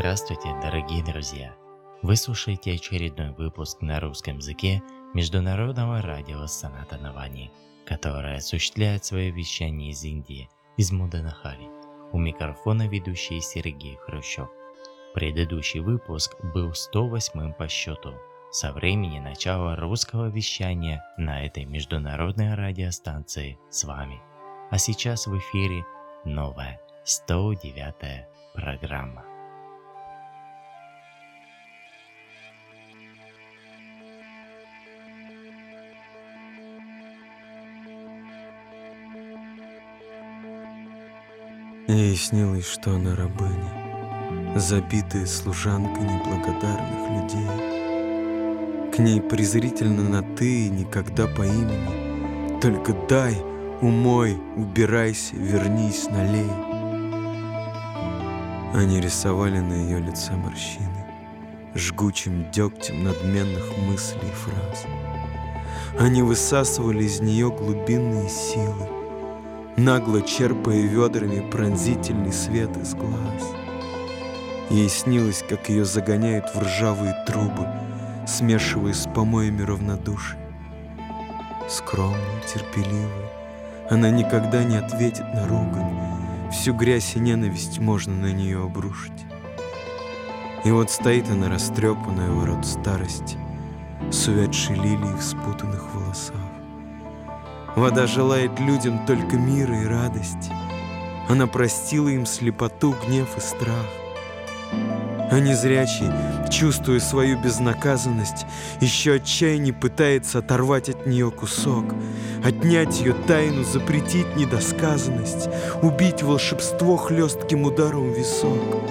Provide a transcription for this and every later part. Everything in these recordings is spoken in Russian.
Здравствуйте, дорогие друзья! Вы слушаете очередной выпуск на русском языке Международного радио Саната Навани, которое осуществляет свое вещание из Индии, из Муданахари. У микрофона ведущий Сергей Хрущев. Предыдущий выпуск был 108 по счету со времени начала русского вещания на этой международной радиостанции с вами. А сейчас в эфире новая 109 программа. Ей снилось, что она рабыня, забитая служанка неблагодарных людей. К ней презрительно на «ты» никогда по имени. Только дай, умой, убирайся, вернись, налей. Они рисовали на ее лице морщины, Жгучим дегтем надменных мыслей и фраз. Они высасывали из нее глубинные силы, нагло черпая ведрами пронзительный свет из глаз. Ей снилось, как ее загоняют в ржавые трубы, смешивая с помоями равнодушие. Скромная, терпеливая, она никогда не ответит на ругань, всю грязь и ненависть можно на нее обрушить. И вот стоит она растрепанная в рот старости, с увядшей лилией в спутанных волосах. Вода желает людям только мира и радости. Она простила им слепоту, гнев и страх. А незрячий, чувствуя свою безнаказанность, еще отчаяние пытается оторвать от нее кусок, отнять ее тайну, запретить недосказанность, убить волшебство хлестким ударом в висок.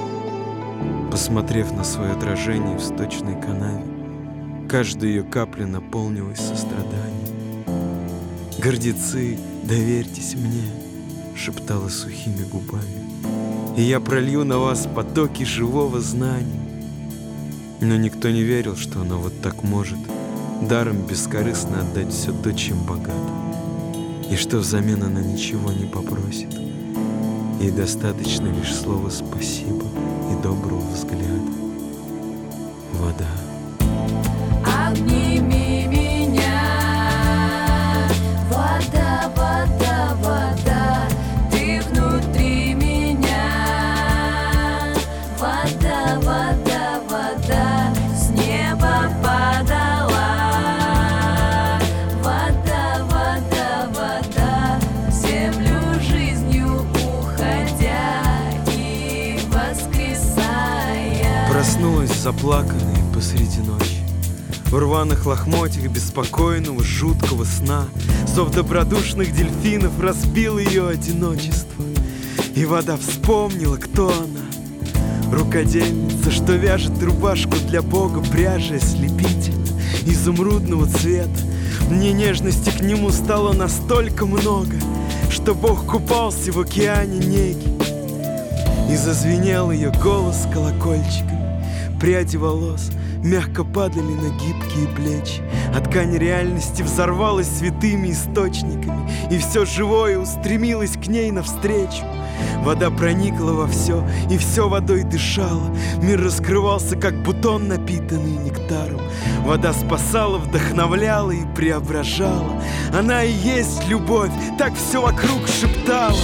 Посмотрев на свое отражение в сточной канаве, каждая ее капля наполнилась состраданием. «Гордецы, доверьтесь мне», — шептала сухими губами, «и я пролью на вас потоки живого знания». Но никто не верил, что она вот так может даром бескорыстно отдать все то, чем богата, и что взамен она ничего не попросит. Ей достаточно лишь слова «спасибо» и доброго взгляда. Вода. Проснулась заплаканной посреди ночи. В рваных лохмотьях беспокойного, жуткого сна Зов добродушных дельфинов разбил ее одиночество. И вода вспомнила, кто она. Рукодельница, что вяжет рубашку для бога Пряжа ослепительно, изумрудного цвета. Мне нежности к нему стало настолько много Что бог купался в океане неги. И зазвенел ее голос колокольчиками Пряди волос мягко падали на гибкие плечи. А ткань реальности взорвалась святыми источниками И все живое устремилось к ней навстречу. Вода проникла во все, и все водой дышало. Мир раскрывался, как бутон, напитанный нектаром. Вода спасала, вдохновляла и преображала. Она и есть любовь, так все вокруг шептала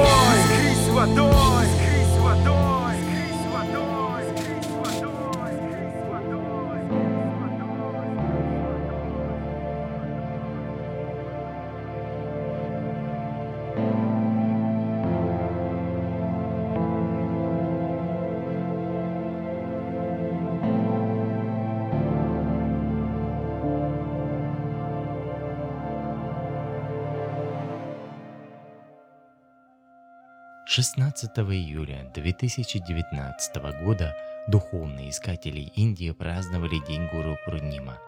dois. Que isso a dois. Que. 16 июля 2019 года духовные искатели Индии праздновали День Гуру Пурнима.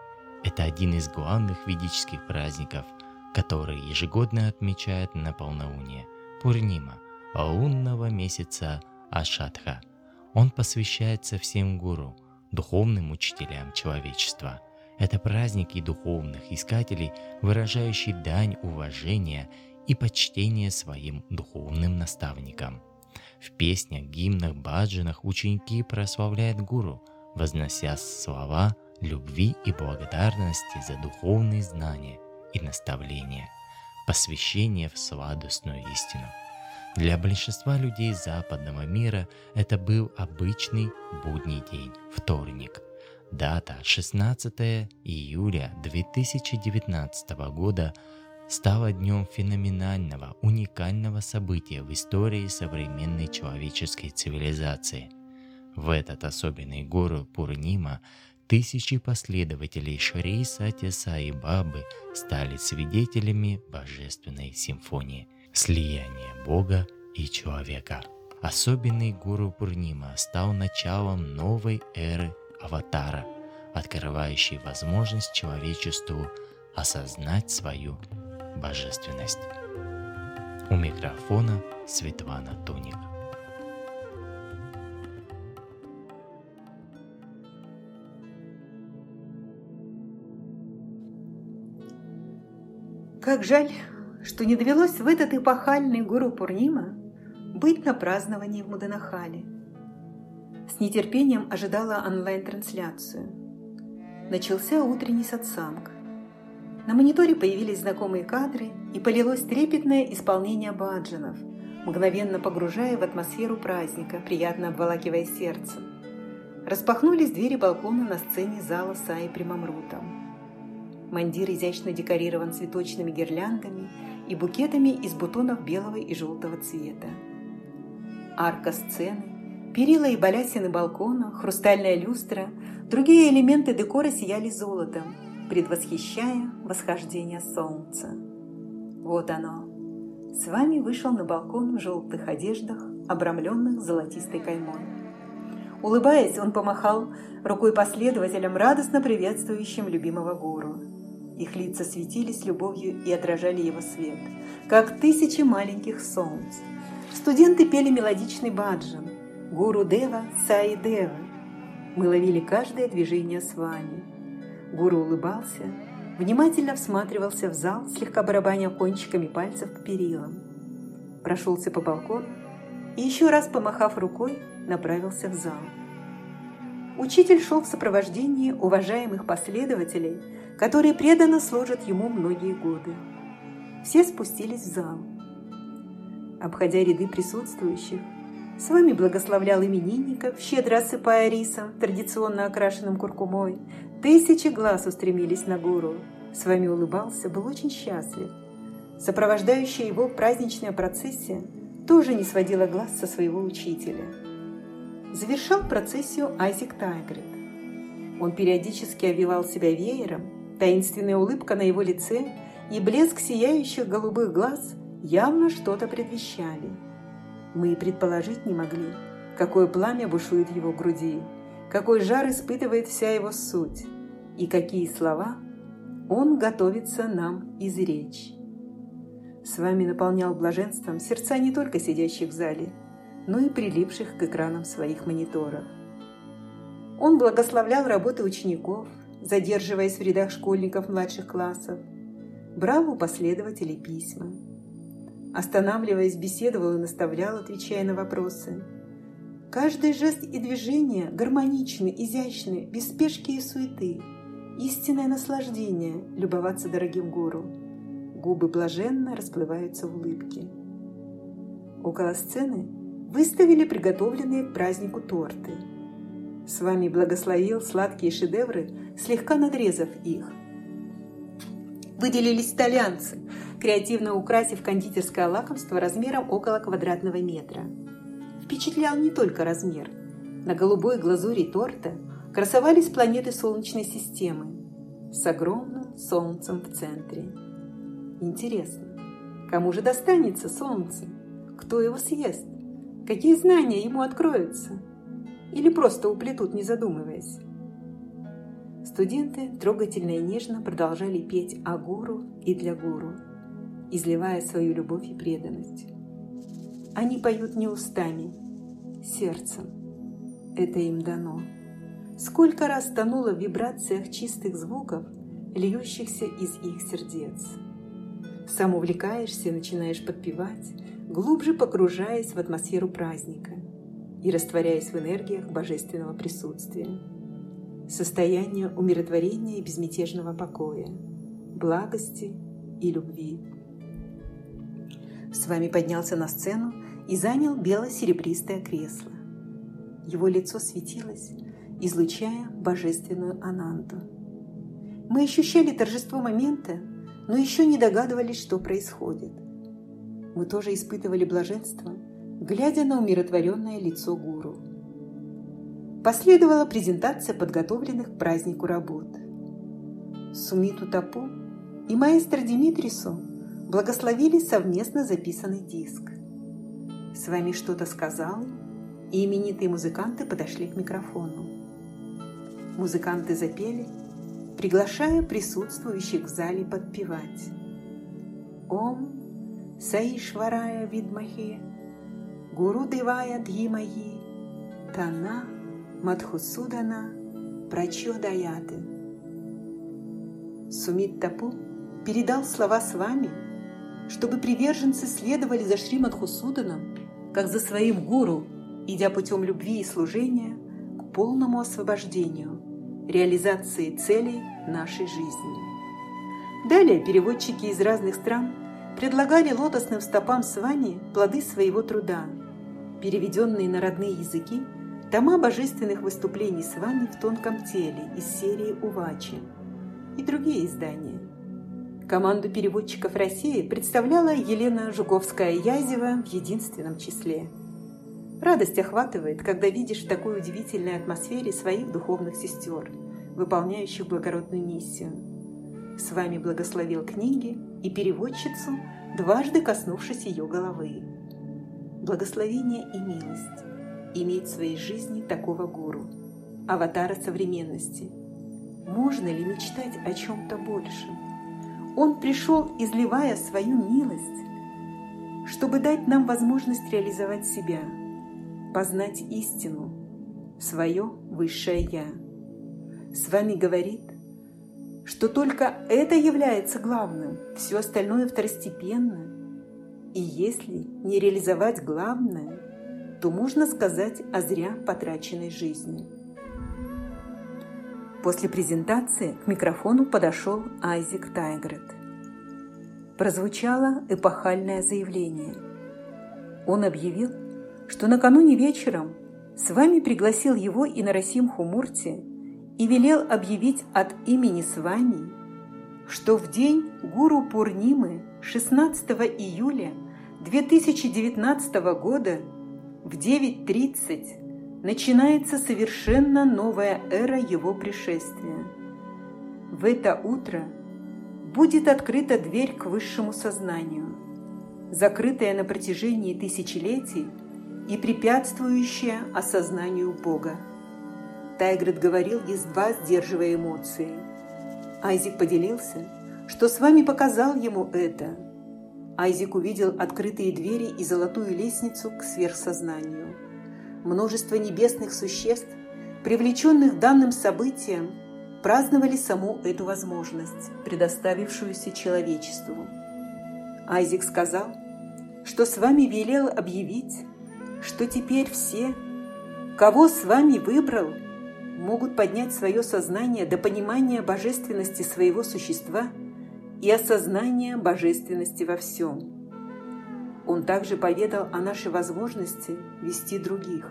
Это один из главных ведических праздников, который ежегодно отмечают на полнолуние Пурнима, лунного месяца Ашатха. Он посвящается всем гуру, духовным учителям человечества. Это праздник и духовных искателей, выражающий дань уважения и почтения своим духовным наставникам. В песнях, гимнах, баджанах ученики прославляют гуру, вознося слова любви и благодарности за духовные знания и наставления, посвящение в сладостную истину. Для большинства людей западного мира это был обычный будний день, вторник. Дата 16 июля 2019 года стала днем феноменального, уникального события в истории современной человеческой цивилизации. В этот особенный гору Пурнима тысячи последователей Шри Сати Саи Бабы стали свидетелями божественной симфонии, слияния Бога и человека. Особенный гуру Пурнима стал началом новой эры аватара, открывающей возможность человечеству осознать свою божественность. У микрофона Светлана Туник. Как жаль, что не довелось в этот эпохальный гуру Пурнима быть на праздновании в Муданахале. С нетерпением ожидала онлайн-трансляцию. Начался утренний сатсанг. На мониторе появились знакомые кадры и полилось трепетное исполнение баджанов, мгновенно погружая в атмосферу праздника, приятно обволакивая сердце. Распахнулись двери балкона на сцене зала Саи Примамрутом. Мандир изящно декорирован цветочными гирляндами и букетами из бутонов белого и желтого цвета. Арка сцены, перила и балясины балкона, хрустальная люстра, другие элементы декора сияли золотом, предвосхищая восхождение солнца. Вот оно. С вами вышел на балкон в желтых одеждах, обрамленных золотистой каймой. Улыбаясь, он помахал рукой последователям, радостно приветствующим любимого гуру. Их лица светились любовью и отражали его свет, как тысячи маленьких солнц. Студенты пели мелодичный баджан «Гуру Дева, Саи Дева». Мы ловили каждое движение с вами – Гуру улыбался, внимательно всматривался в зал, слегка барабаня кончиками пальцев по перилам. Прошелся по балкону и еще раз, помахав рукой, направился в зал. Учитель шел в сопровождении уважаемых последователей, которые преданно служат ему многие годы. Все спустились в зал. Обходя ряды присутствующих, с вами благословлял именинников, щедро осыпая рисом, традиционно окрашенным куркумой. Тысячи глаз устремились на гуру. С вами улыбался, был очень счастлив. Сопровождающая его праздничная процессия тоже не сводила глаз со своего учителя. Завершал процессию Айзек Тайгрет. Он периодически овивал себя веером, таинственная улыбка на его лице и блеск сияющих голубых глаз явно что-то предвещали – мы и предположить не могли, какое пламя бушует в его груди, какой жар испытывает вся его суть и какие слова он готовится нам изречь. С вами наполнял блаженством сердца не только сидящих в зале, но и прилипших к экранам своих мониторов. Он благословлял работы учеников, задерживаясь в рядах школьников младших классов, брал у последователей письма – Останавливаясь, беседовал и наставлял, отвечая на вопросы. Каждый жест и движение гармоничны, изящны, без спешки и суеты. Истинное наслаждение – любоваться дорогим гуру. Губы блаженно расплываются в улыбке. Около сцены выставили приготовленные к празднику торты. С вами благословил сладкие шедевры, слегка надрезав их. Выделились итальянцы – креативно украсив кондитерское лакомство размером около квадратного метра. Впечатлял не только размер. На голубой глазури торта красовались планеты Солнечной системы с огромным Солнцем в центре. Интересно, кому же достанется Солнце? Кто его съест? Какие знания ему откроются? Или просто уплетут, не задумываясь? Студенты трогательно и нежно продолжали петь о гуру и для гуру, изливая свою любовь и преданность. Они поют не устами, сердцем. Это им дано. Сколько раз тонуло в вибрациях чистых звуков, льющихся из их сердец. Сам увлекаешься начинаешь подпевать, глубже погружаясь в атмосферу праздника и растворяясь в энергиях божественного присутствия. Состояние умиротворения и безмятежного покоя, благости и любви. С вами поднялся на сцену и занял бело-серебристое кресло. Его лицо светилось, излучая божественную ананду. Мы ощущали торжество момента, но еще не догадывались, что происходит. Мы тоже испытывали блаженство, глядя на умиротворенное лицо гуру. Последовала презентация подготовленных к празднику работ. Сумиту Тапу и маэстро Димитрису благословили совместно записанный диск. С вами что-то сказал, и именитые музыканты подошли к микрофону. Музыканты запели – приглашая присутствующих в зале подпевать. Ом Саишварая Видмахе, Гуру Девая Дхимаи, Тана Мадхусудана Прачодаяты. Сумит Тапу передал слова с вами, чтобы приверженцы следовали за Шри Мадхусуданом, как за своим гуру, идя путем любви и служения к полному освобождению – реализации целей нашей жизни. Далее переводчики из разных стран предлагали лотосным стопам Свани плоды своего труда, переведенные на родные языки тома божественных выступлений Свани в тонком теле из серии «Увачи» и другие издания. Команду переводчиков России представляла Елена Жуковская-Язева в единственном числе – Радость охватывает, когда видишь в такой удивительной атмосфере своих духовных сестер, выполняющих благородную миссию. С вами благословил книги и переводчицу, дважды коснувшись ее головы. Благословение и милость иметь в своей жизни такого гуру, аватара современности. Можно ли мечтать о чем-то большем? Он пришел, изливая свою милость, чтобы дать нам возможность реализовать себя – познать истину, свое высшее Я. С вами говорит, что только это является главным, все остальное второстепенно. И если не реализовать главное, то можно сказать о зря потраченной жизни. После презентации к микрофону подошел Айзек Тайгрет. Прозвучало эпохальное заявление. Он объявил, что накануне вечером с вами пригласил его и Нарасим Хумурти и велел объявить от имени с вами, что в день Гуру Пурнимы 16 июля 2019 года в 9.30 начинается совершенно новая эра его пришествия. В это утро будет открыта дверь к высшему сознанию, закрытая на протяжении тысячелетий – и препятствующее осознанию Бога. Тайгрет говорил, едва сдерживая эмоции. Айзик поделился, что с вами показал ему это. Айзик увидел открытые двери и золотую лестницу к сверхсознанию. Множество небесных существ, привлеченных данным событием, праздновали саму эту возможность, предоставившуюся человечеству. Айзик сказал, что с вами велел объявить, что теперь все, кого с вами выбрал, могут поднять свое сознание до понимания божественности своего существа и осознания божественности во всем. Он также поведал о нашей возможности вести других,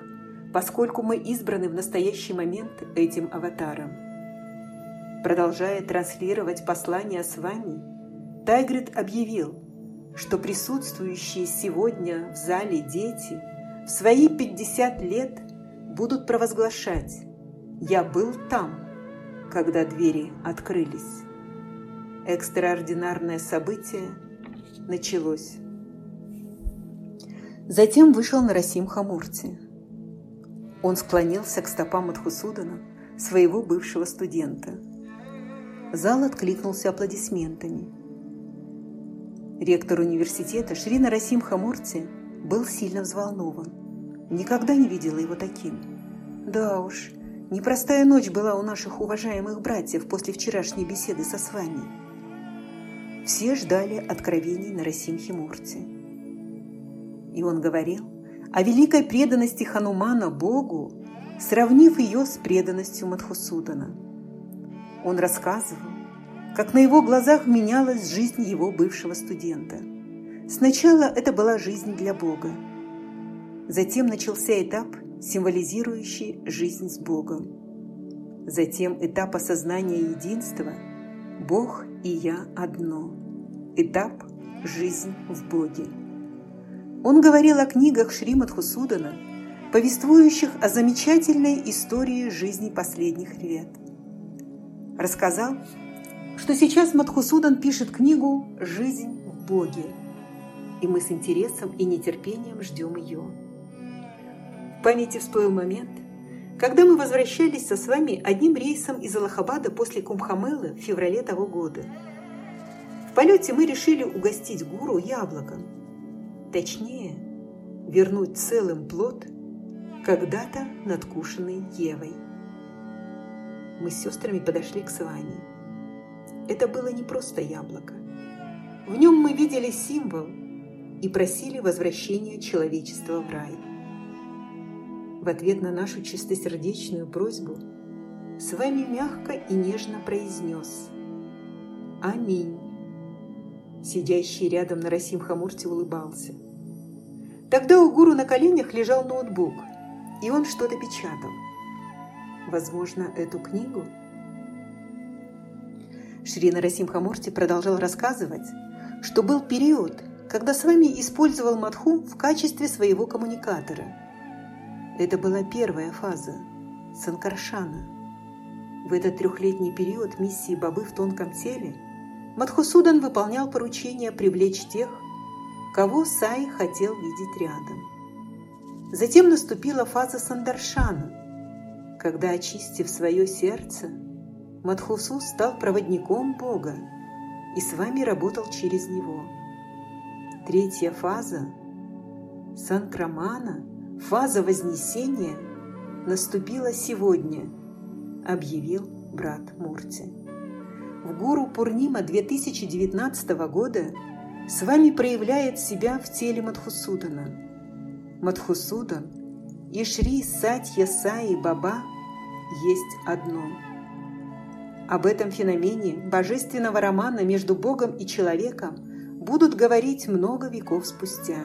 поскольку мы избраны в настоящий момент этим аватаром. Продолжая транслировать послание с вами, Тайгрет объявил, что присутствующие сегодня в зале дети – в свои 50 лет будут провозглашать «Я был там, когда двери открылись». Экстраординарное событие началось. Затем вышел Нарасим Хамурти. Он склонился к стопам Мадхусудана, своего бывшего студента. Зал откликнулся аплодисментами. Ректор университета Шри Нарасим Хамурти был сильно взволнован. Никогда не видела его таким. Да уж, непростая ночь была у наших уважаемых братьев после вчерашней беседы со Свами. Все ждали откровений Нарасим Химурти. И он говорил о великой преданности Ханумана Богу, сравнив ее с преданностью Мадхусудана. Он рассказывал, как на его глазах менялась жизнь его бывшего студента. Сначала это была жизнь для Бога. Затем начался этап, символизирующий жизнь с Богом. Затем этап осознания единства «Бог и я одно». Этап «Жизнь в Боге». Он говорил о книгах Шримад Хусудана, повествующих о замечательной истории жизни последних лет. Рассказал, что сейчас Мадхусудан пишет книгу «Жизнь в Боге», и мы с интересом и нетерпением ждем ее. В памяти всплыл момент, когда мы возвращались со с вами одним рейсом из Аллахабада после Кумхамелы в феврале того года. В полете мы решили угостить гуру яблоком – Точнее, вернуть целым плод, когда-то надкушенный Евой. Мы с сестрами подошли к Сване. Это было не просто яблоко. В нем мы видели символ и просили возвращения человечества в рай. В ответ на нашу чистосердечную просьбу с вами мягко и нежно произнес «Аминь». Сидящий рядом на Расим Хамурти улыбался. Тогда у гуру на коленях лежал ноутбук, и он что-то печатал. Возможно, эту книгу? Шри Нарасим Хамурти продолжал рассказывать, что был период, когда с вами использовал Мадху в качестве своего коммуникатора. Это была первая фаза – Санкаршана. В этот трехлетний период миссии Бабы в тонком теле – Мадхусудан выполнял поручение привлечь тех, кого Сай хотел видеть рядом. Затем наступила фаза Сандаршана, когда, очистив свое сердце, Мадхусу стал проводником Бога и с вами работал через него. Третья фаза – Санкрамана, фаза Вознесения, наступила сегодня, объявил брат Мурти в Гуру Пурнима 2019 года с вами проявляет себя в теле Мадхусудана. Мадхусудан и Шри Сатья Саи Баба есть одно. Об этом феномене божественного романа между Богом и человеком будут говорить много веков спустя.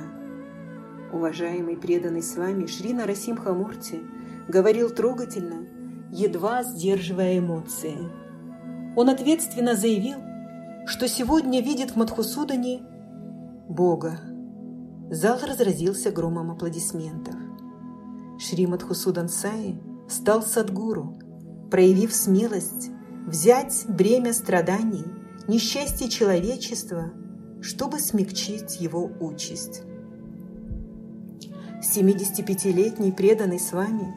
Уважаемый преданный с вами Шри Нарасимхамурти говорил трогательно, едва сдерживая эмоции – он ответственно заявил, что сегодня видит в Мадхусудане Бога. Зал разразился громом аплодисментов. Шри Мадхусудан Саи стал садгуру, проявив смелость взять бремя страданий, несчастья человечества, чтобы смягчить его участь. 75-летний преданный с вами,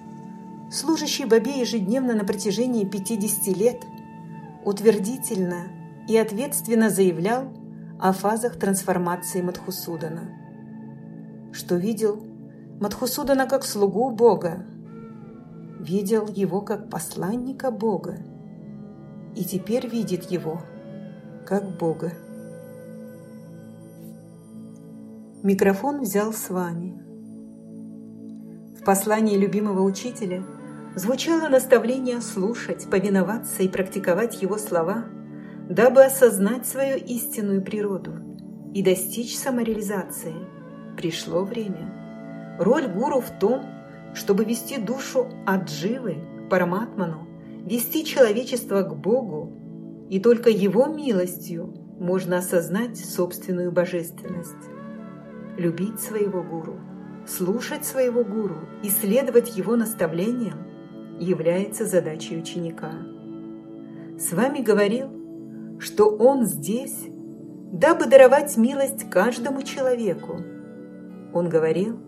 служащий Бабе ежедневно на протяжении 50 лет – утвердительно и ответственно заявлял о фазах трансформации Мадхусудана. Что видел Мадхусудана как слугу Бога, видел его как посланника Бога и теперь видит его как Бога. Микрофон взял с вами. В послании любимого учителя – звучало наставление слушать, повиноваться и практиковать его слова, дабы осознать свою истинную природу и достичь самореализации. Пришло время. Роль гуру в том, чтобы вести душу от дживы к параматману, вести человечество к Богу, и только Его милостью можно осознать собственную божественность. Любить своего гуру, слушать своего гуру и следовать его наставлениям является задачей ученика. С вами говорил, что он здесь, дабы даровать милость каждому человеку. Он говорил,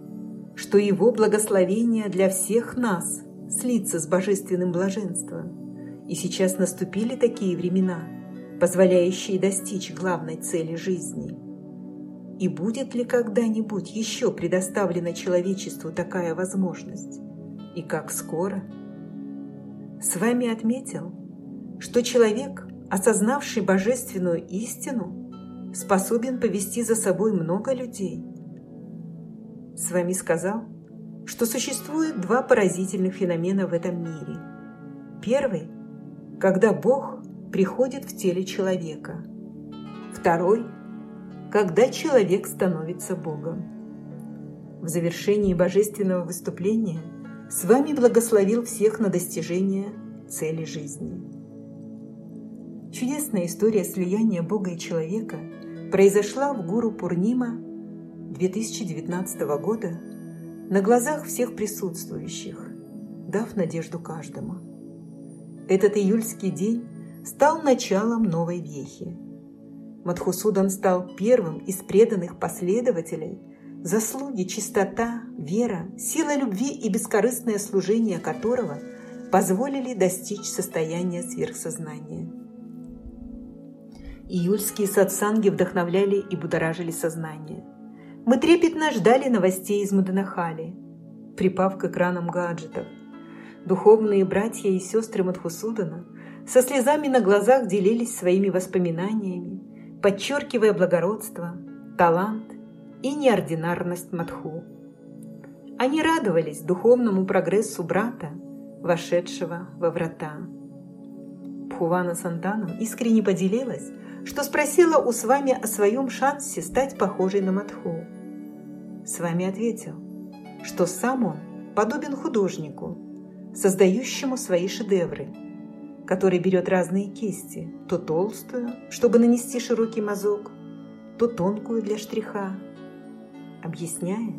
что его благословение для всех нас слиться с божественным блаженством. И сейчас наступили такие времена, позволяющие достичь главной цели жизни. И будет ли когда-нибудь еще предоставлена человечеству такая возможность? И как скоро? С вами отметил, что человек, осознавший божественную истину, способен повести за собой много людей. С вами сказал, что существует два поразительных феномена в этом мире. Первый – когда Бог приходит в теле человека. Второй – когда человек становится Богом. В завершении божественного выступления с вами благословил всех на достижение цели жизни. Чудесная история слияния Бога и человека произошла в Гуру Пурнима 2019 года на глазах всех присутствующих, дав надежду каждому. Этот июльский день стал началом новой вехи. Мадхусудан стал первым из преданных последователей, заслуги, чистота, вера, сила любви и бескорыстное служение которого позволили достичь состояния сверхсознания. Июльские сатсанги вдохновляли и будоражили сознание. Мы трепетно ждали новостей из Маданахали, припав к экранам гаджетов. Духовные братья и сестры Мадхусудана со слезами на глазах делились своими воспоминаниями, подчеркивая благородство, талант и неординарность Мадху. Они радовались духовному прогрессу брата, вошедшего во врата. Пхувана Сантаном искренне поделилась, что спросила у Свами о своем шансе стать похожей на Мадху. Свами ответил, что сам он подобен художнику, создающему свои шедевры – который берет разные кисти, то толстую, чтобы нанести широкий мазок, то тонкую для штриха, объясняя,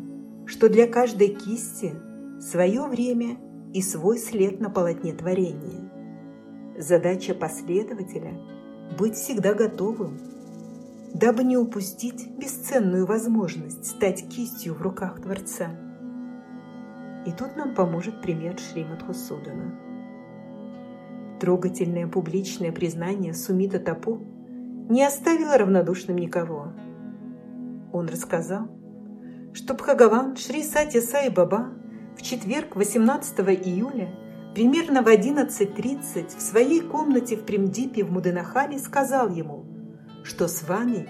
что для каждой кисти свое время и свой след на полотне творения. Задача последователя – быть всегда готовым, дабы не упустить бесценную возможность стать кистью в руках Творца. И тут нам поможет пример Шримад Хусудана – Трогательное публичное признание Сумита Тапу не оставило равнодушным никого. Он рассказал, что Бхагаван Шри Сати Сай Баба в четверг 18 июля примерно в 11.30 в своей комнате в Примдипе в Муденахале сказал ему, что с вами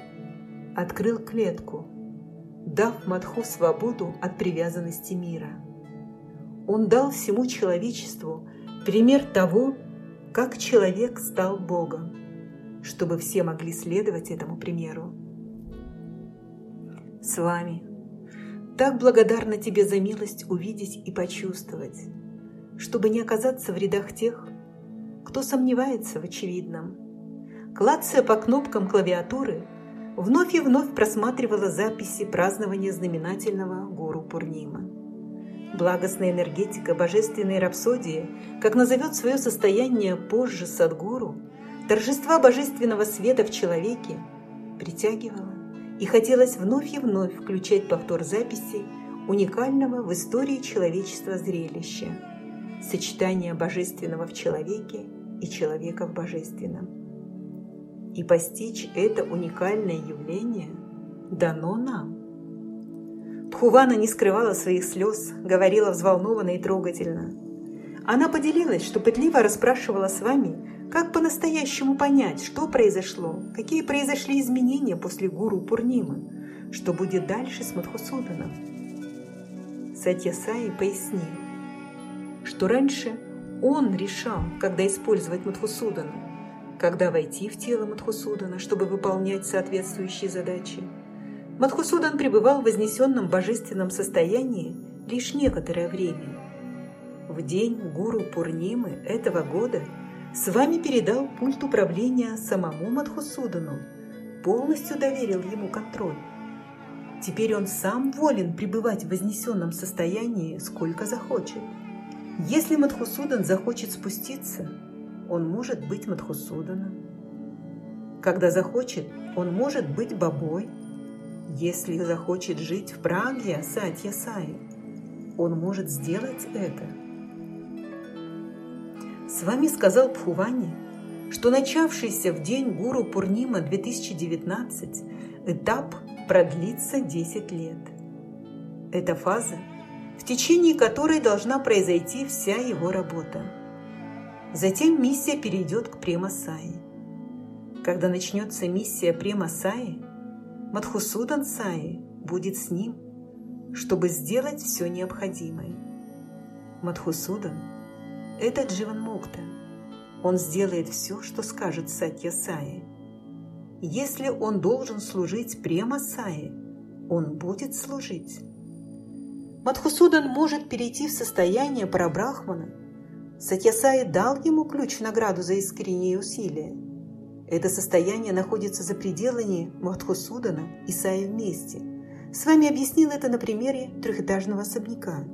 открыл клетку, дав Мадху свободу от привязанности мира. Он дал всему человечеству пример того, как человек стал Богом, чтобы все могли следовать этому примеру. С вами так благодарна тебе за милость увидеть и почувствовать, чтобы не оказаться в рядах тех, кто сомневается в очевидном. Клацая по кнопкам клавиатуры, вновь и вновь просматривала записи празднования знаменательного Гуру Пурнима. Благостная энергетика божественной рапсодии, как назовет свое состояние позже Садгуру, торжества божественного света в человеке, притягивала и хотелось вновь и вновь включать повтор записей уникального в истории человечества зрелища – сочетание божественного в человеке и человека в божественном. И постичь это уникальное явление дано нам – Пхувана не скрывала своих слез, говорила взволнованно и трогательно. Она поделилась, что пытливо расспрашивала с вами, как по-настоящему понять, что произошло, какие произошли изменения после гуру Пурнимы, что будет дальше с Мадхусуданом. Сатья Саи пояснил, что раньше он решал, когда использовать Мадхусудана, когда войти в тело Мадхусудана, чтобы выполнять соответствующие задачи – Мадхусудан пребывал в вознесенном божественном состоянии лишь некоторое время. В день гуру Пурнимы этого года с вами передал пульт управления самому Мадхусудану, полностью доверил ему контроль. Теперь он сам волен пребывать в вознесенном состоянии, сколько захочет. Если Мадхусудан захочет спуститься, он может быть Мадхусуданом. Когда захочет, он может быть бабой – Если захочет жить в Праге Сатья Саи, он может сделать это. С вами сказал Пхувани, что начавшийся в день Гуру Пурнима 2019 этап продлится 10 лет. Это фаза, в течение которой должна произойти вся его работа. Затем миссия перейдет к Премасаи. Когда начнется миссия Премасаи, Мадхусудан Саи будет с ним, чтобы сделать все необходимое. Мадхусудан – это Дживан Мукта. Он сделает все, что скажет Сатья Саи. Если он должен служить Према Саи, он будет служить. Мадхусудан может перейти в состояние парабрахмана. Сатьясай дал ему ключ награду за искренние усилия. Это состояние находится за пределами Мадхусудана и Саи вместе. С вами объяснил это на примере трехэтажного особняка.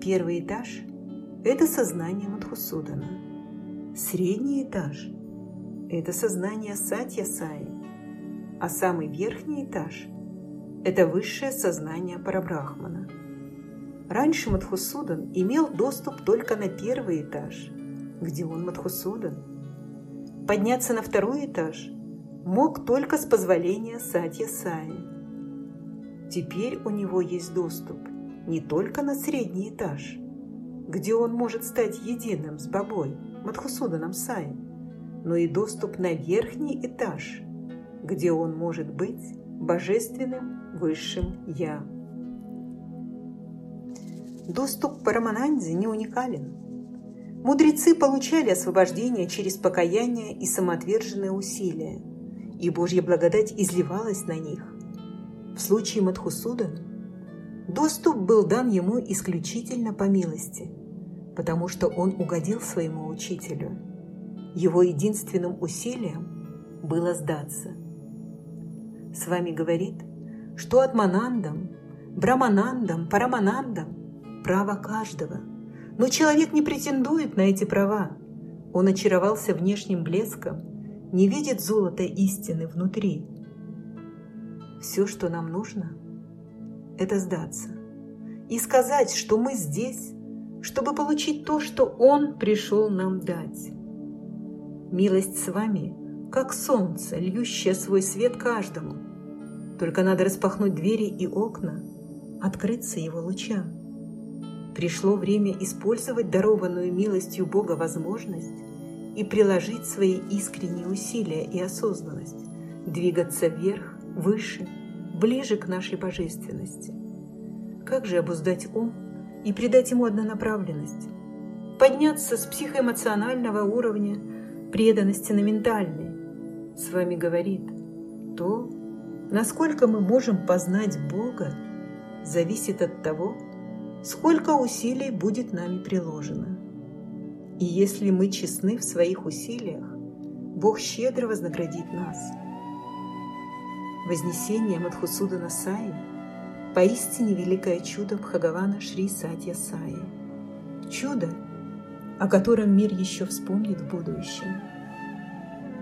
Первый этаж – это сознание Мадхусудана. Средний этаж – это сознание Сатья Саи. А самый верхний этаж – это высшее сознание Парабрахмана. Раньше Мадхусудан имел доступ только на первый этаж, где он Мадхусудан. Подняться на второй этаж мог только с позволения Сатья Саи. Теперь у него есть доступ не только на средний этаж, где он может стать единым с Бабой, Мадхусуданом Саи, но и доступ на верхний этаж, где он может быть божественным высшим Я. Доступ к Парамананде не уникален. Мудрецы получали освобождение через покаяние и самоотверженные усилия, и Божья благодать изливалась на них. В случае Мадхусудана доступ был дан ему исключительно по милости, потому что он угодил своему учителю. Его единственным усилием было сдаться. С вами говорит, что Атманандам, Браманандам, Параманандам право каждого. Но человек не претендует на эти права. Он очаровался внешним блеском, не видит золота истины внутри. Все, что нам нужно, это сдаться и сказать, что мы здесь, чтобы получить то, что Он пришел нам дать. Милость с вами, как солнце, льющее свой свет каждому. Только надо распахнуть двери и окна, открыться его лучам. Пришло время использовать дарованную милостью Бога возможность и приложить свои искренние усилия и осознанность, двигаться вверх, выше, ближе к нашей божественности. Как же обуздать ум и придать ему однонаправленность? Подняться с психоэмоционального уровня преданности на ментальный. С вами говорит то, насколько мы можем познать Бога, зависит от того, сколько усилий будет нами приложено. И если мы честны в своих усилиях, Бог щедро вознаградит нас. Вознесение Мадхусудана Саи – поистине великое чудо Бхагавана Шри Сатья Саи. Чудо, о котором мир еще вспомнит в будущем.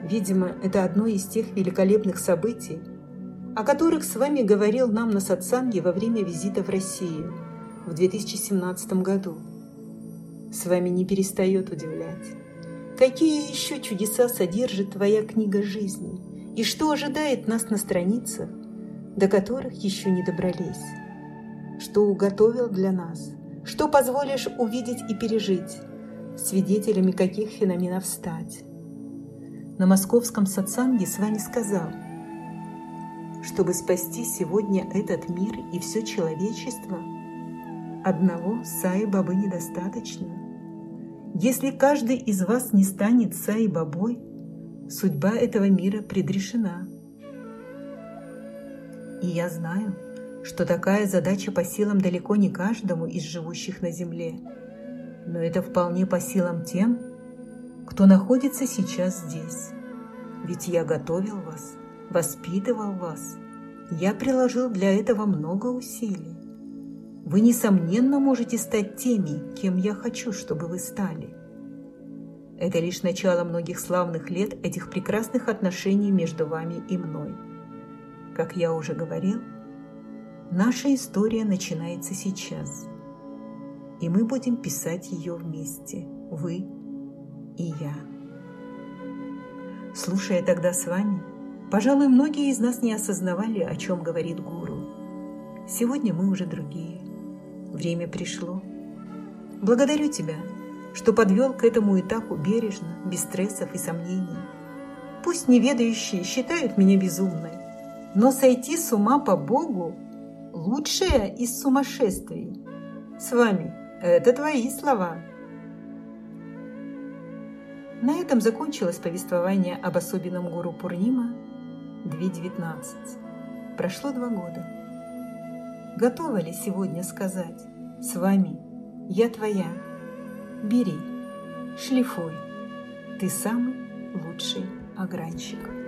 Видимо, это одно из тех великолепных событий, о которых с вами говорил нам на сатсанге во время визита в Россию – в 2017 году. С вами не перестает удивлять. Какие еще чудеса содержит твоя книга жизни? И что ожидает нас на страницах, до которых еще не добрались? Что уготовил для нас? Что позволишь увидеть и пережить? Свидетелями каких феноменов стать? На московском сатсанге с вами сказал, чтобы спасти сегодня этот мир и все человечество – Одного Саи Бабы недостаточно. Если каждый из вас не станет Саи Бабой, судьба этого мира предрешена. И я знаю, что такая задача по силам далеко не каждому из живущих на Земле, но это вполне по силам тем, кто находится сейчас здесь. Ведь я готовил вас, воспитывал вас, я приложил для этого много усилий. Вы, несомненно, можете стать теми, кем я хочу, чтобы вы стали. Это лишь начало многих славных лет этих прекрасных отношений между вами и мной. Как я уже говорил, наша история начинается сейчас, и мы будем писать ее вместе, вы и я. Слушая тогда с вами, пожалуй, многие из нас не осознавали, о чем говорит гуру. Сегодня мы уже другие. Время пришло. Благодарю тебя, что подвел к этому этапу бережно, без стрессов и сомнений. Пусть неведающие считают меня безумной, но сойти с ума по Богу – лучшее из сумасшествий. С вами – это твои слова. На этом закончилось повествование об особенном гуру Пурнима 2.19. Прошло два года. Готова ли сегодня сказать «С вами я твоя»? Бери, шлифуй, ты самый лучший огранщик.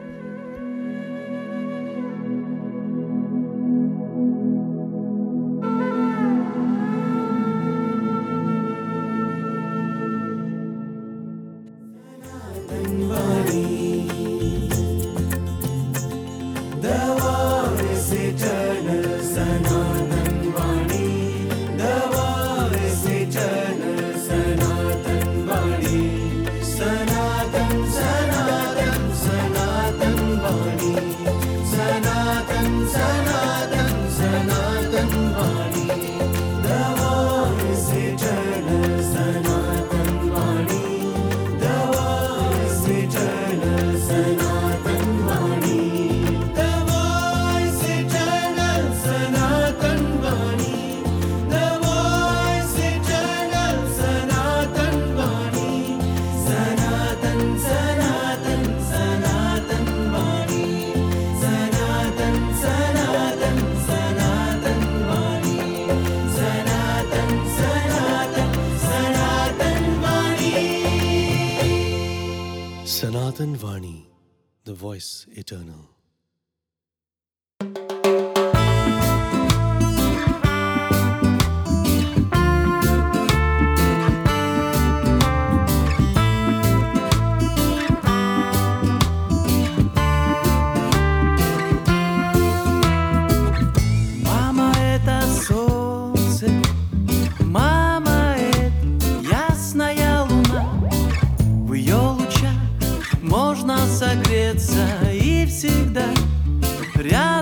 Согреться и всегда рядом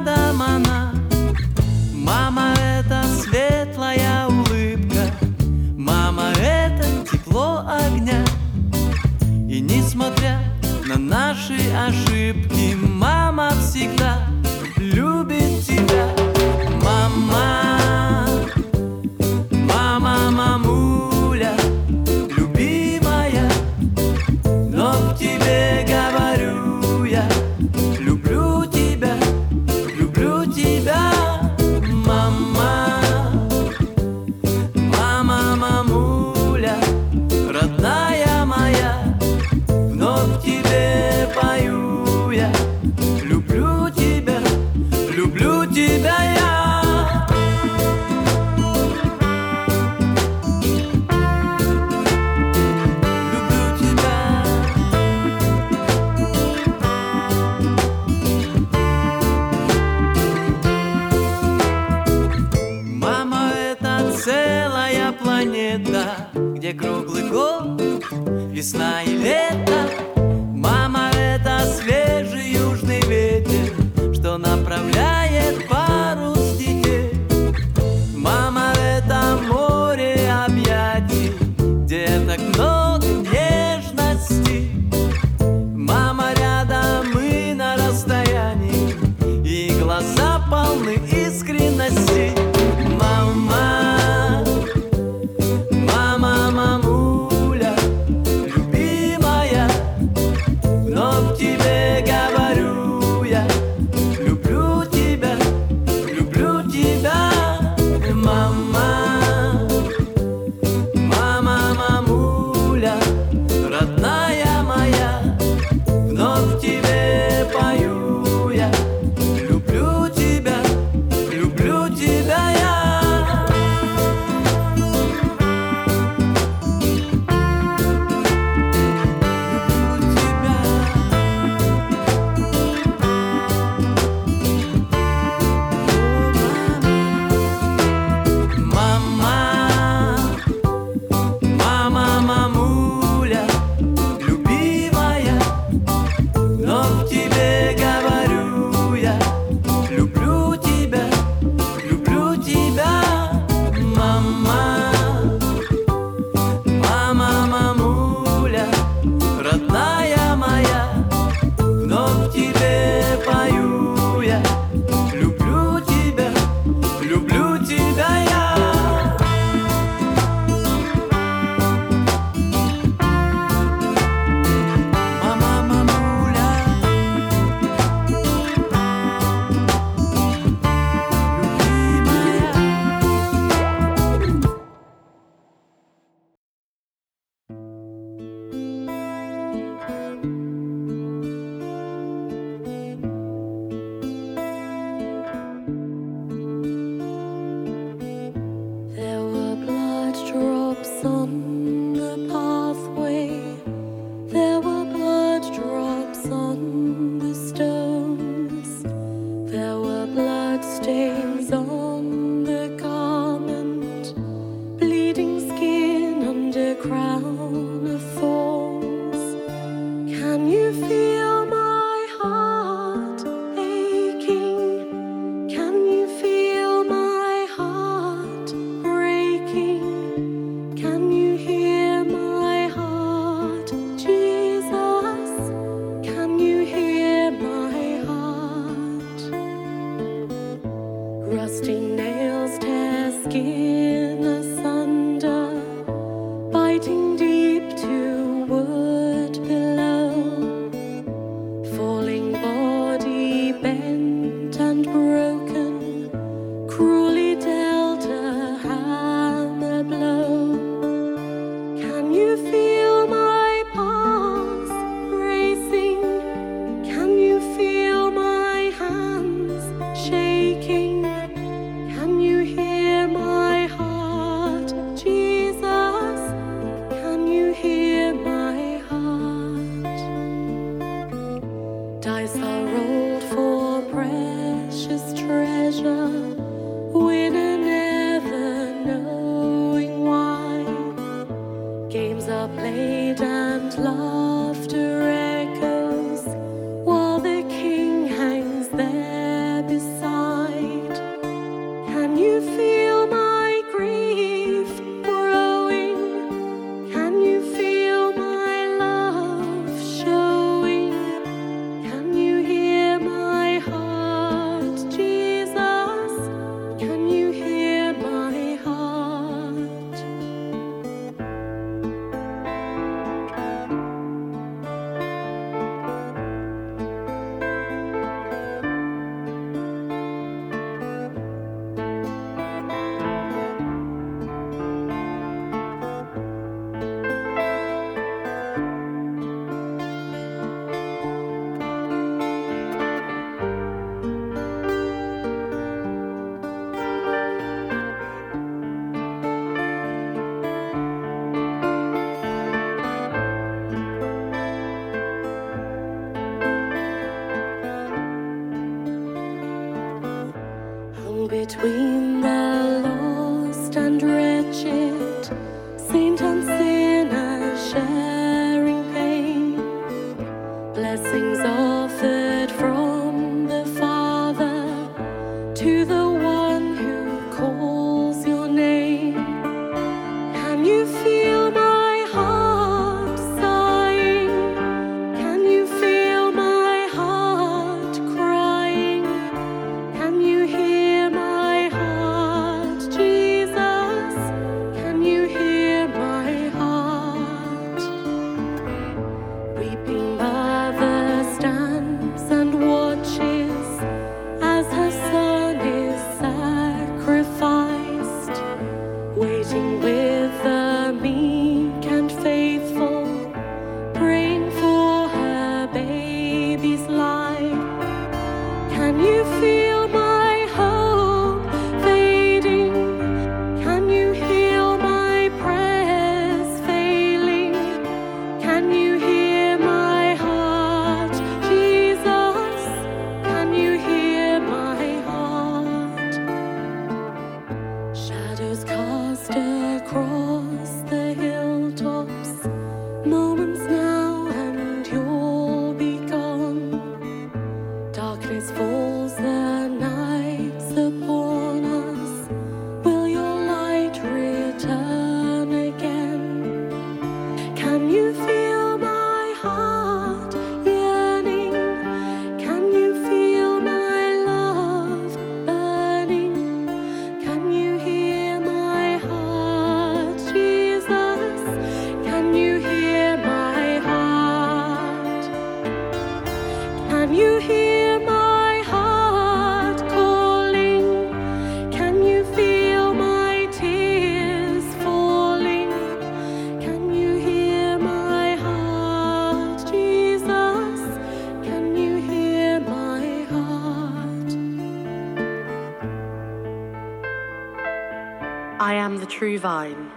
vine,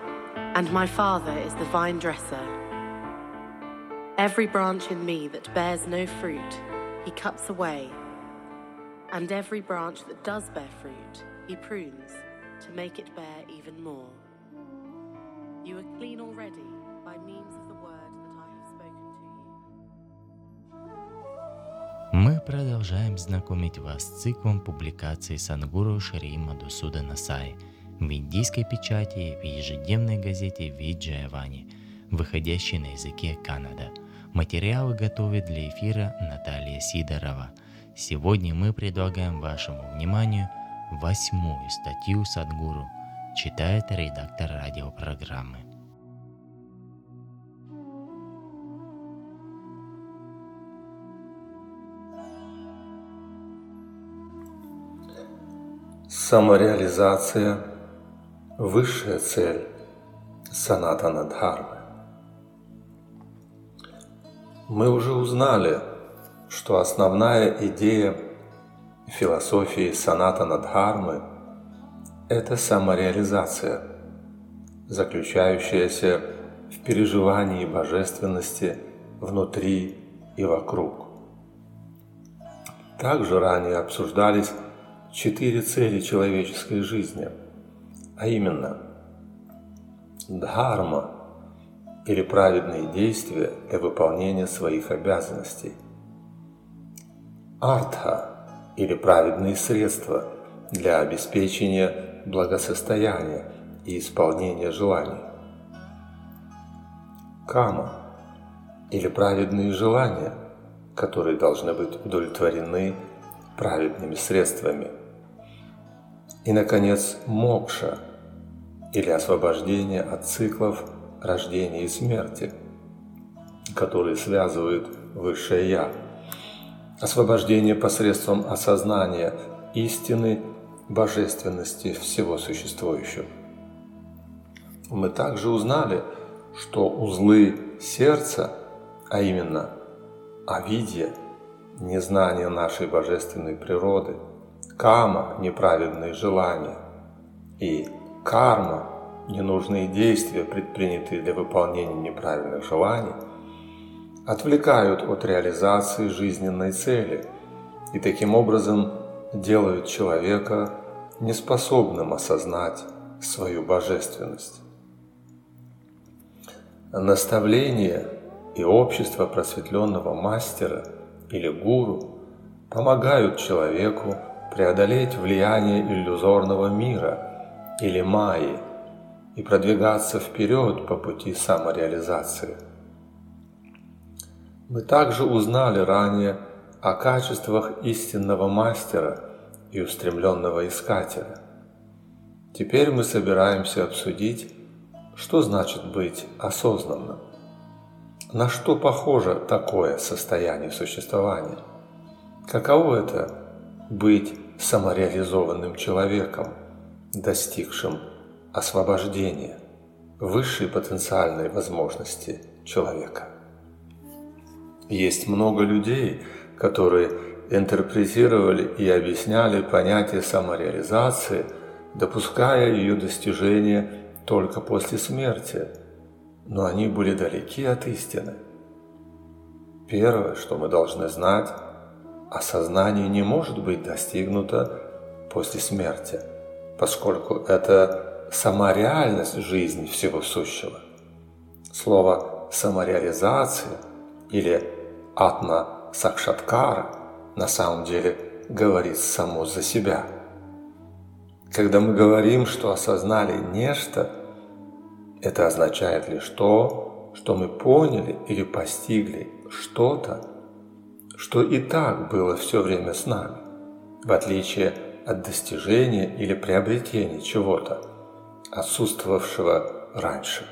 and my Father is the vine dresser. Every branch in me that bears no fruit, he cuts away, and every branch that does bear fruit, he prunes to make it bear even more. You are clean already by means of the word that I have spoken to you. Мы продолжаем знакомить вас с циклом публикаций Сангуру Шри Мадусуда Насай в индийской печати в ежедневной газете Виджаявани, выходящей на языке Канада. Материалы готовит для эфира Наталья Сидорова. Сегодня мы предлагаем вашему вниманию восьмую статью Садгуру, читает редактор радиопрограммы. Самореализация – высшая цель санатана дхармы. Мы уже узнали, что основная идея философии санатана дхармы – это самореализация, заключающаяся в переживании божественности внутри и вокруг. также ранее обсуждались четыре цели человеческой жизни, а именно дхарма или праведные действия для выполнения своих обязанностей, артха или праведные средства для обеспечения благосостояния и исполнения желаний, кама или праведные желания, которые должны быть удовлетворены праведными средствами. И, наконец, мокша или освобождение от циклов рождения и смерти, которые связывают Высшее Я. Освобождение посредством осознания истины божественности всего существующего. Мы также узнали, что узлы сердца, а именно авидия, незнание нашей божественной природы, кама – неправедные желания и карма – ненужные действия, предпринятые для выполнения неправильных желаний, отвлекают от реализации жизненной цели и таким образом делают человека неспособным осознать свою божественность. Наставление и общество просветленного мастера или гуру помогают человеку преодолеть влияние иллюзорного мира или майи и продвигаться вперед по пути самореализации. Мы также узнали ранее о качествах истинного мастера и устремленного искателя. Теперь мы собираемся обсудить что значит быть осознанным? На что похоже такое состояние существования? Каково это быть самореализованным человеком, достигшим освобождения, высшей потенциальной возможности человека? Есть много людей, которые интерпретировали и объясняли понятие самореализации, допуская ее достижение только после смерти, но они были далеки от истины. Первое, что мы должны знать, осознание не может быть достигнуто после смерти, поскольку это сама реальность жизни всего сущего. Слово «самореализация» или «атма сакшаткара» на самом деле говорит само за себя – когда мы говорим, что осознали нечто, это означает лишь то, что мы поняли или постигли что-то, что и так было все время с нами, в отличие от достижения или приобретения чего-то, отсутствовавшего раньше.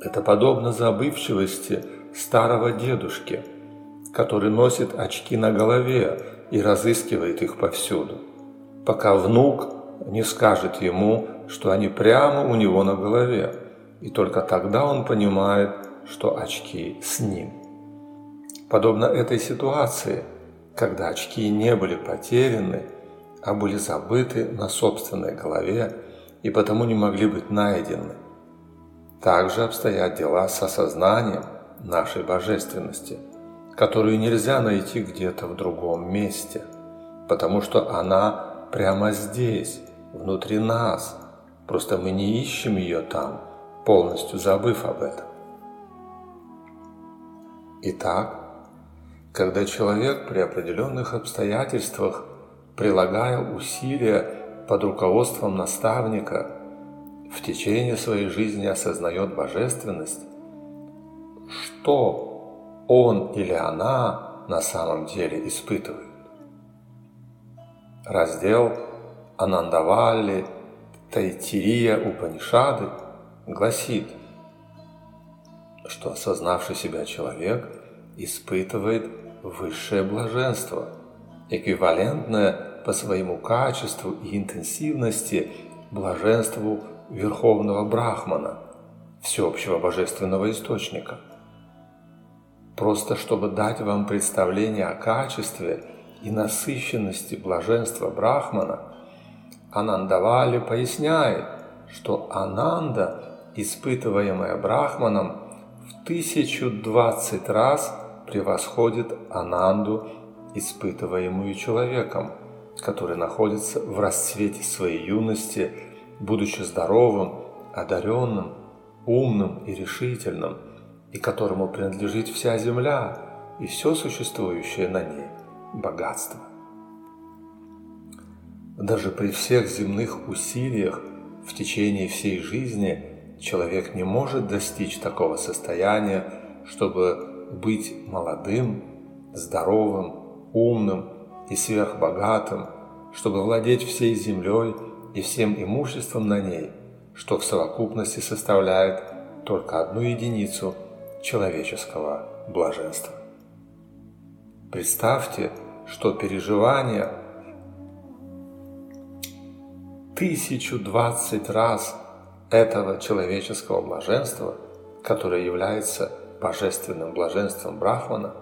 Это подобно забывчивости старого дедушки, который носит очки на голове и разыскивает их повсюду – пока внук не скажет ему, что они прямо у него на голове, и только тогда он понимает, что очки с ним. Подобно этой ситуации, когда очки не были потеряны, а были забыты на собственной голове и потому не могли быть найдены. Также обстоят дела с осознанием нашей божественности, которую нельзя найти где-то в другом месте, потому что она прямо здесь, внутри нас. Просто мы не ищем ее там, полностью забыв об этом. Итак, когда человек при определенных обстоятельствах, прилагая усилия под руководством наставника, в течение своей жизни осознает божественность, что он или она на самом деле испытывает. Раздел Анандавали Тайтирия Упанишады гласит, что осознавший себя человек испытывает высшее блаженство, эквивалентное по своему качеству и интенсивности блаженству Верховного Брахмана, всеобщего божественного источника. Просто чтобы дать вам представление о качестве – и насыщенности блаженства Брахмана, Анандавали поясняет, что Ананда, испытываемая Брахманом, в 1020 раз превосходит Ананду, испытываемую человеком, который находится в расцвете своей юности, будучи здоровым, одаренным, умным и решительным, и которому принадлежит вся земля и все существующее на ней богатство. Даже при всех земных усилиях в течение всей жизни человек не может достичь такого состояния, чтобы быть молодым, здоровым, умным и сверхбогатым, чтобы владеть всей землей и всем имуществом на ней, что в совокупности составляет только одну единицу человеческого блаженства. Представьте, что переживание тысячу двадцать раз этого человеческого блаженства, которое является божественным блаженством Брахмана,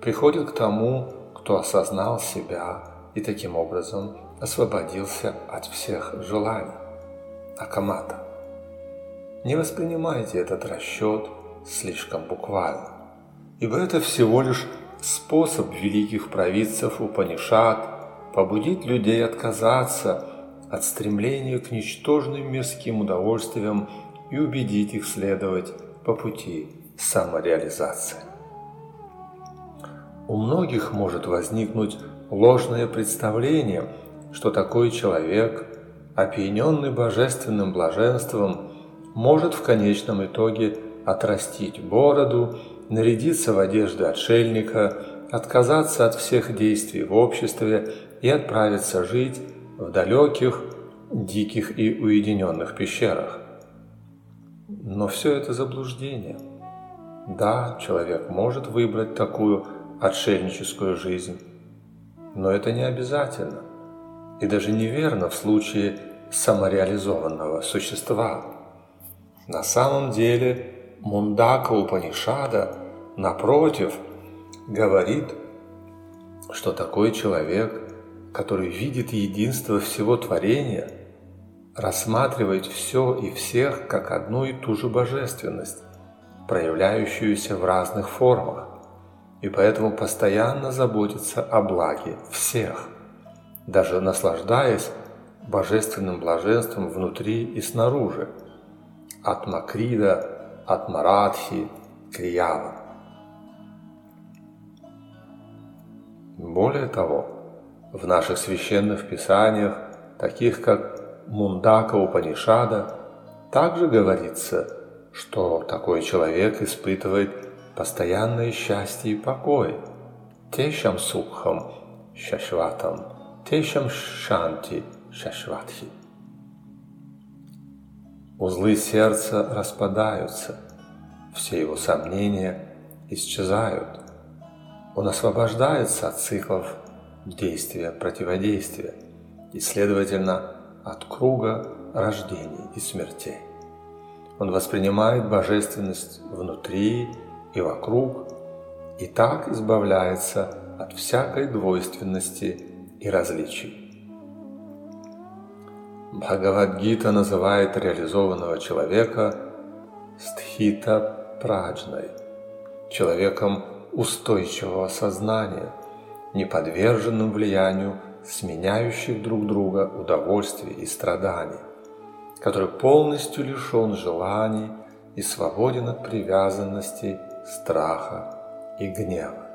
приходит к тому, кто осознал себя и таким образом освободился от всех желаний. Акамата. Не воспринимайте этот расчет слишком буквально, ибо это всего лишь способ великих провидцев Упанишат побудить людей отказаться от стремления к ничтожным мирским удовольствиям и убедить их следовать по пути самореализации. У многих может возникнуть ложное представление, что такой человек, опьяненный божественным блаженством, может в конечном итоге отрастить бороду, нарядиться в одежды отшельника, отказаться от всех действий в обществе и отправиться жить в далеких, диких и уединенных пещерах. Но все это заблуждение. Да, человек может выбрать такую отшельническую жизнь, но это не обязательно и даже неверно в случае самореализованного существа. На самом деле Мундака Упанишада, напротив, говорит, что такой человек, который видит единство всего творения, рассматривает все и всех как одну и ту же божественность, проявляющуюся в разных формах, и поэтому постоянно заботится о благе всех, даже наслаждаясь божественным блаженством внутри и снаружи, от Макрида от Марадхи к Риява. Более того, в наших священных писаниях, таких как Мундака Упанишада, также говорится, что такой человек испытывает постоянное счастье и покой. Тешам сукхам шашватам, тешам шанти шашватхи. Узлы сердца распадаются, все его сомнения исчезают. Он освобождается от циклов действия-противодействия и, следовательно, от круга рождений и смертей. Он воспринимает божественность внутри и вокруг и так избавляется от всякой двойственности и различий. Бхагавадгита называет реализованного человека стхита праджной, человеком устойчивого сознания, неподверженным влиянию сменяющих друг друга удовольствий и страданий, который полностью лишен желаний и свободен от привязанности, страха и гнева.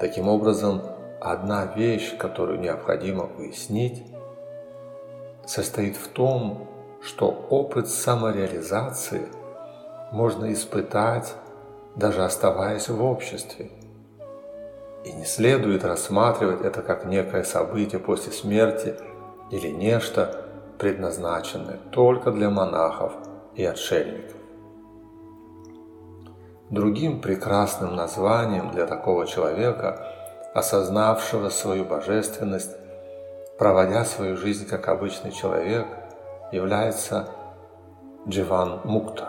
Таким образом, одна вещь, которую необходимо уяснить, состоит в том, что опыт самореализации можно испытать, даже оставаясь в обществе. И не следует рассматривать это как некое событие после смерти или нечто, предназначенное только для монахов и отшельников. Другим прекрасным названием для такого человека, осознавшего свою божественность, проводя свою жизнь как обычный человек, является Дживан Мукта,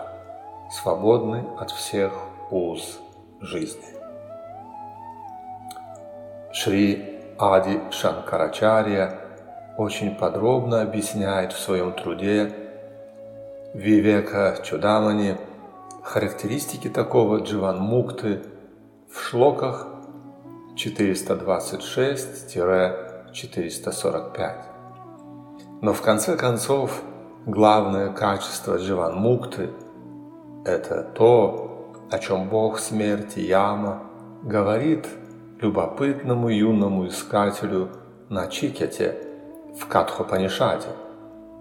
свободный от всех уз жизни. Шри Ади Шанкарачарья очень подробно объясняет в своем труде Вивека Чудамани характеристики такого Дживан Мукты в шлоках 426-445. Но в конце концов, главное качество Дживан Мукты – это то, о чем Бог смерти Яма говорит любопытному юному искателю на Чикете в Катхопанишаде,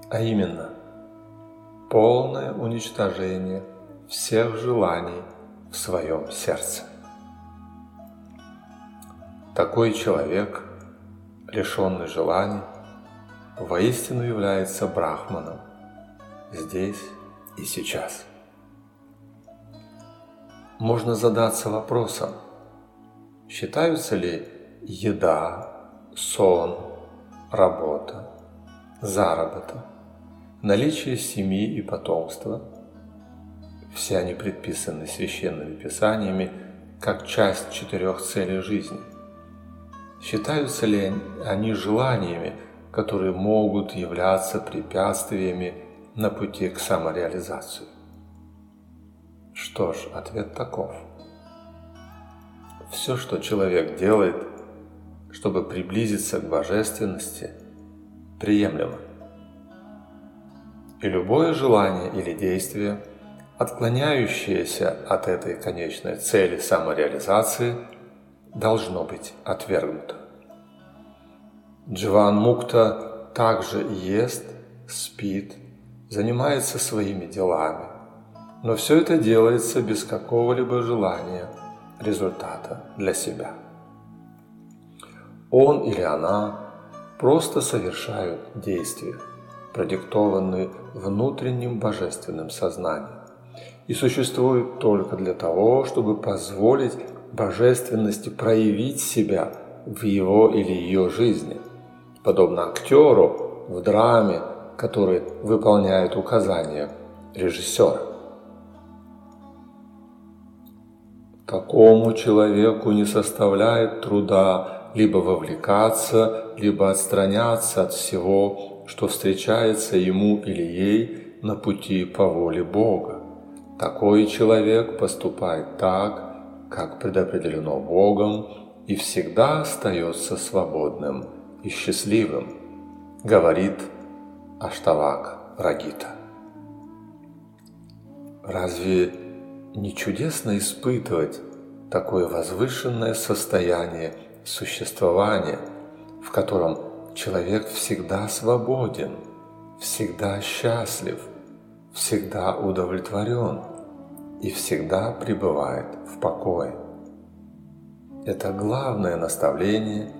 а именно полное уничтожение всех желаний в своем сердце. Такой человек, лишенный желаний, воистину является брахманом здесь и сейчас. Можно задаться вопросом, считаются ли еда, сон, работа, заработок, наличие семьи и потомства – все они предписаны священными писаниями как часть четырех целей жизни. Считаются ли они желаниями, которые могут являться препятствиями на пути к самореализации? Что ж, ответ таков. Все, что человек делает, чтобы приблизиться к божественности, приемлемо. И любое желание или действие – отклоняющееся от этой конечной цели самореализации, должно быть отвергнуто. Дживан Мукта также ест, спит, занимается своими делами, но все это делается без какого-либо желания результата для себя. Он или она просто совершают действия, продиктованные внутренним божественным сознанием и существует только для того, чтобы позволить божественности проявить себя в его или ее жизни, подобно актеру в драме, который выполняет указания режиссера. Такому человеку не составляет труда либо вовлекаться, либо отстраняться от всего, что встречается ему или ей на пути по воле Бога. Такой человек поступает так, как предопределено Богом, и всегда остается свободным и счастливым, говорит Аштавак Рагита. Разве не чудесно испытывать такое возвышенное состояние существования, в котором человек всегда свободен, всегда счастлив – всегда удовлетворен и всегда пребывает в покое. Это главное наставление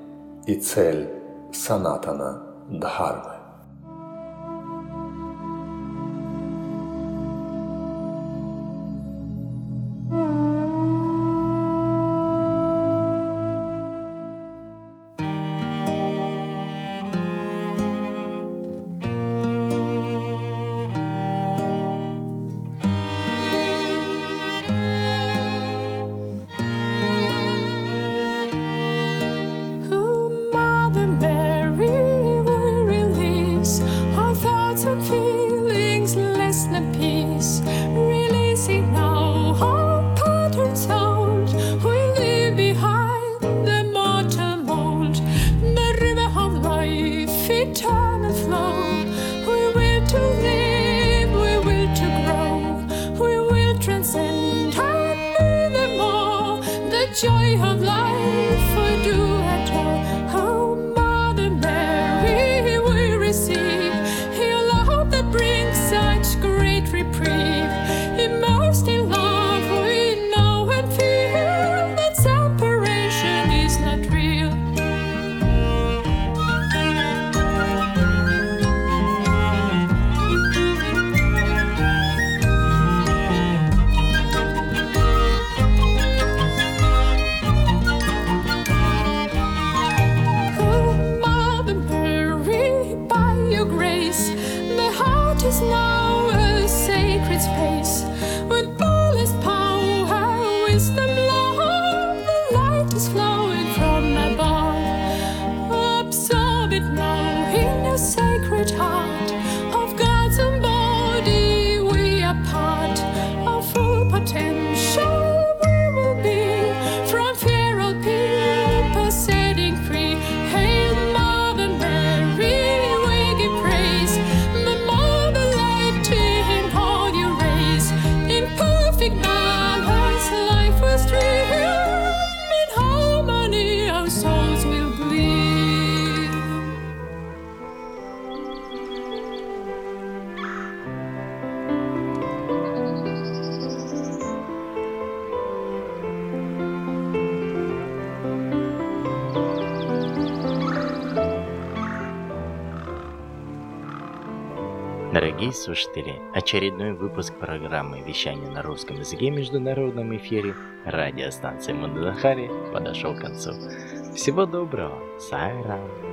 и цель санатана Дхармы. Дорогие слушатели, очередной выпуск программы «Вещание на русском языке» в международном эфире радиостанции Мандахари подошел к концу. Всего доброго, Сайрам!